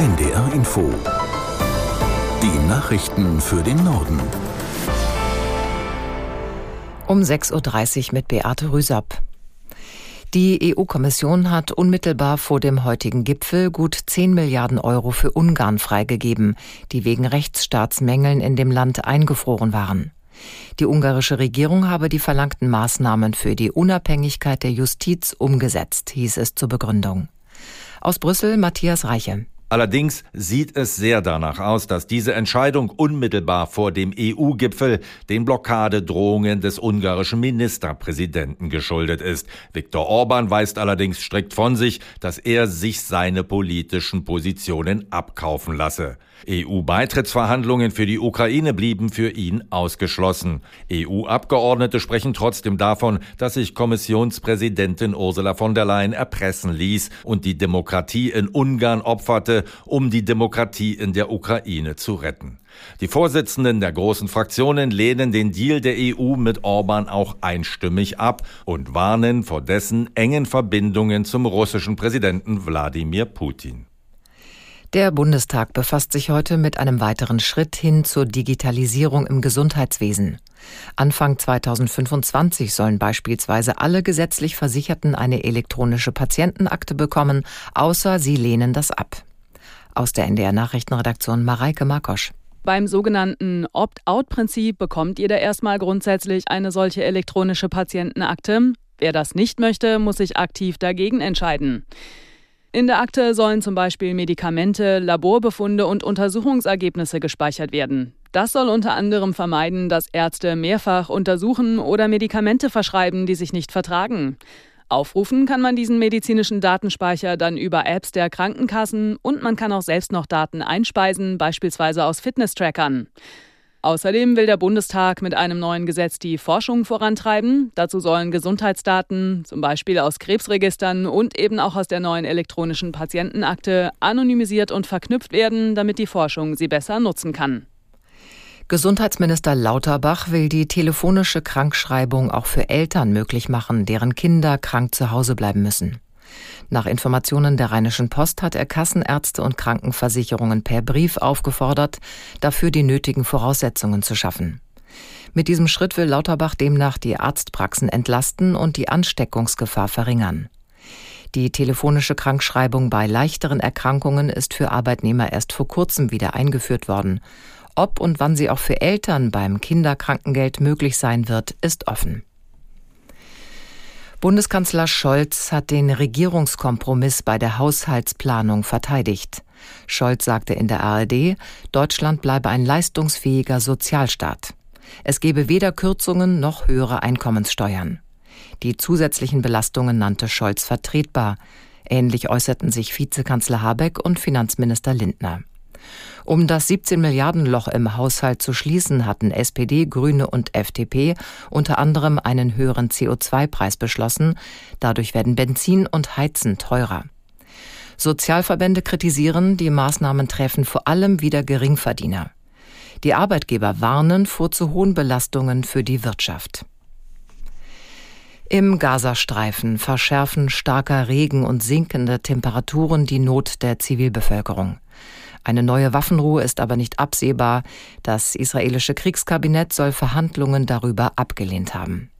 NDR Info. Die Nachrichten für den Norden. Um 6.30 Uhr mit Beate Rüsapp. Die EU-Kommission hat unmittelbar vor dem heutigen Gipfel gut 10 Milliarden Euro für Ungarn freigegeben, die wegen Rechtsstaatsmängeln in dem Land eingefroren waren. Die ungarische Regierung habe die verlangten Maßnahmen für die Unabhängigkeit der Justiz umgesetzt, hieß es zur Begründung. Aus Brüssel Matthias Reiche. Allerdings sieht es sehr danach aus, dass diese Entscheidung unmittelbar vor dem EU-Gipfel den Blockadedrohungen des ungarischen Ministerpräsidenten geschuldet ist. Viktor Orban weist allerdings strikt von sich, dass er sich seine politischen Positionen abkaufen lasse. EU-Beitrittsverhandlungen für die Ukraine blieben für ihn ausgeschlossen. EU-Abgeordnete sprechen trotzdem davon, dass sich Kommissionspräsidentin Ursula von der Leyen erpressen ließ und die Demokratie in Ungarn opferte, um die Demokratie in der Ukraine zu retten. Die Vorsitzenden der großen Fraktionen lehnen den Deal der EU mit Orban auch einstimmig ab und warnen vor dessen engen Verbindungen zum russischen Präsidenten Wladimir Putin. Der Bundestag befasst sich heute mit einem weiteren Schritt hin zur Digitalisierung im Gesundheitswesen. Anfang 2025 sollen beispielsweise alle gesetzlich Versicherten eine elektronische Patientenakte bekommen, außer sie lehnen das ab. Aus der NDR Nachrichtenredaktion Mareike Markosch. Beim sogenannten Opt-out-Prinzip bekommt jeder erstmal grundsätzlich eine solche elektronische Patientenakte. Wer das nicht möchte, muss sich aktiv dagegen entscheiden. In der Akte sollen zum Beispiel Medikamente, Laborbefunde und Untersuchungsergebnisse gespeichert werden. Das soll unter anderem vermeiden, dass Ärzte mehrfach untersuchen oder Medikamente verschreiben, die sich nicht vertragen. Aufrufen kann man diesen medizinischen Datenspeicher dann über Apps der Krankenkassen und man kann auch selbst noch Daten einspeisen, beispielsweise aus Fitness-Trackern. Außerdem will der Bundestag mit einem neuen Gesetz die Forschung vorantreiben. Dazu sollen Gesundheitsdaten, zum Beispiel aus Krebsregistern und eben auch aus der neuen elektronischen Patientenakte, anonymisiert und verknüpft werden, damit die Forschung sie besser nutzen kann. Gesundheitsminister Lauterbach will die telefonische Krankschreibung auch für Eltern möglich machen, deren Kinder krank zu Hause bleiben müssen. Nach Informationen der Rheinischen Post hat er Kassenärzte und Krankenversicherungen per Brief aufgefordert, dafür die nötigen Voraussetzungen zu schaffen. Mit diesem Schritt will Lauterbach demnach die Arztpraxen entlasten und die Ansteckungsgefahr verringern. Die telefonische Krankschreibung bei leichteren Erkrankungen ist für Arbeitnehmer erst vor kurzem wieder eingeführt worden. Ob und wann sie auch für Eltern beim Kinderkrankengeld möglich sein wird, ist offen. Bundeskanzler Scholz hat den Regierungskompromiss bei der Haushaltsplanung verteidigt. Scholz sagte in der ARD, Deutschland bleibe ein leistungsfähiger Sozialstaat. Es gebe weder Kürzungen noch höhere Einkommenssteuern. Die zusätzlichen Belastungen nannte Scholz vertretbar. Ähnlich äußerten sich Vizekanzler Habeck und Finanzminister Lindner. Um das 17 Milliarden Loch im Haushalt zu schließen, hatten SPD, Grüne und FDP unter anderem einen höheren CO2-Preis beschlossen. Dadurch werden Benzin und Heizen teurer. Sozialverbände kritisieren, die Maßnahmen treffen vor allem wieder Geringverdiener. Die Arbeitgeber warnen vor zu hohen Belastungen für die Wirtschaft. Im Gazastreifen verschärfen starker Regen und sinkende Temperaturen die Not der Zivilbevölkerung. Eine neue Waffenruhe ist aber nicht absehbar. Das israelische Kriegskabinett soll Verhandlungen darüber abgelehnt haben.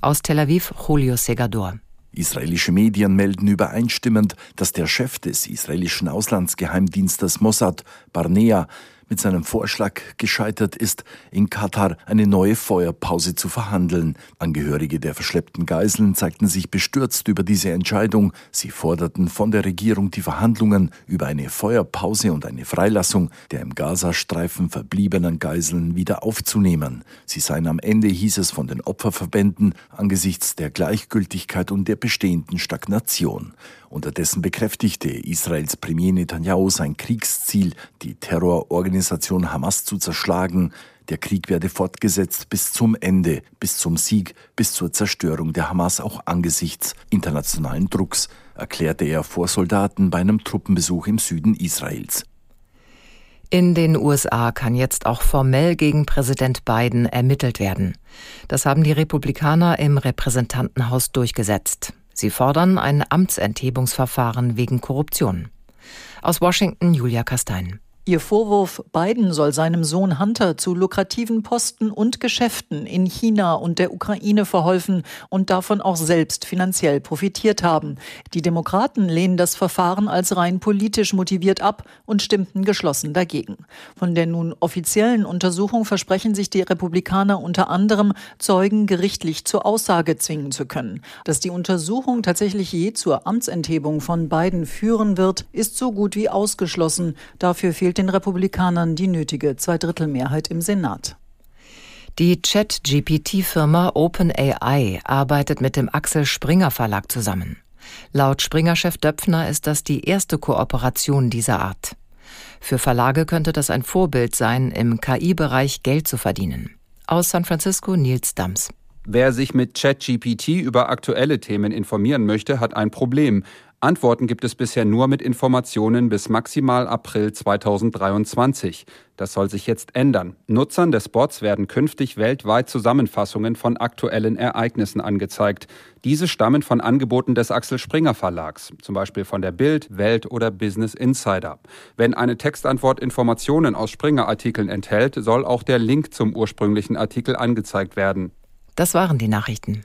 Aus Tel Aviv Julio Segador. Israelische Medien melden übereinstimmend, dass der Chef des israelischen Auslandsgeheimdienstes Mossad, Barnea, mit seinem Vorschlag gescheitert ist, in Katar eine neue Feuerpause zu verhandeln. Angehörige der verschleppten Geiseln zeigten sich bestürzt über diese Entscheidung. Sie forderten von der Regierung die Verhandlungen über eine Feuerpause und eine Freilassung der im Gazastreifen verbliebenen Geiseln wieder aufzunehmen. Sie seien am Ende, hieß es von den Opferverbänden, angesichts der Gleichgültigkeit und der bestehenden Stagnation. Unterdessen bekräftigte Israels Premier Netanyahu sein Kriegsziel, die Terrororganisation Hamas zu zerschlagen. Der Krieg werde fortgesetzt bis zum Ende, bis zum Sieg, bis zur Zerstörung der Hamas auch angesichts internationalen Drucks, erklärte er vor Soldaten bei einem Truppenbesuch im Süden Israels. In den USA kann jetzt auch formell gegen Präsident Biden ermittelt werden. Das haben die Republikaner im Repräsentantenhaus durchgesetzt. Sie fordern ein Amtsenthebungsverfahren wegen Korruption. Aus Washington Julia Kastein. Ihr Vorwurf, Biden soll seinem Sohn Hunter zu lukrativen Posten und Geschäften in China und der Ukraine verholfen und davon auch selbst finanziell profitiert haben. Die Demokraten lehnen das Verfahren als rein politisch motiviert ab und stimmten geschlossen dagegen. Von der nun offiziellen Untersuchung versprechen sich die Republikaner unter anderem, Zeugen gerichtlich zur Aussage zwingen zu können. Dass die Untersuchung tatsächlich je zur Amtsenthebung von Biden führen wird, ist so gut wie ausgeschlossen. Dafür fehlt fehlt den Republikanern die nötige Zweidrittelmehrheit im Senat. Die Chat-GPT-Firma OpenAI arbeitet mit dem Axel Springer Verlag zusammen. Laut Springer-Chef Döpfner ist das die erste Kooperation dieser Art. Für Verlage könnte das ein Vorbild sein, im KI-Bereich Geld zu verdienen. Aus San Francisco Nils Dams. Wer sich mit ChatGPT über aktuelle Themen informieren möchte, hat ein Problem. Antworten gibt es bisher nur mit Informationen bis maximal April 2023. Das soll sich jetzt ändern. Nutzern des Bots werden künftig weltweit Zusammenfassungen von aktuellen Ereignissen angezeigt. Diese stammen von Angeboten des Axel Springer Verlags, zum Beispiel von der Bild, Welt oder Business Insider. Wenn eine Textantwort Informationen aus Springer-Artikeln enthält, soll auch der Link zum ursprünglichen Artikel angezeigt werden. Das waren die Nachrichten.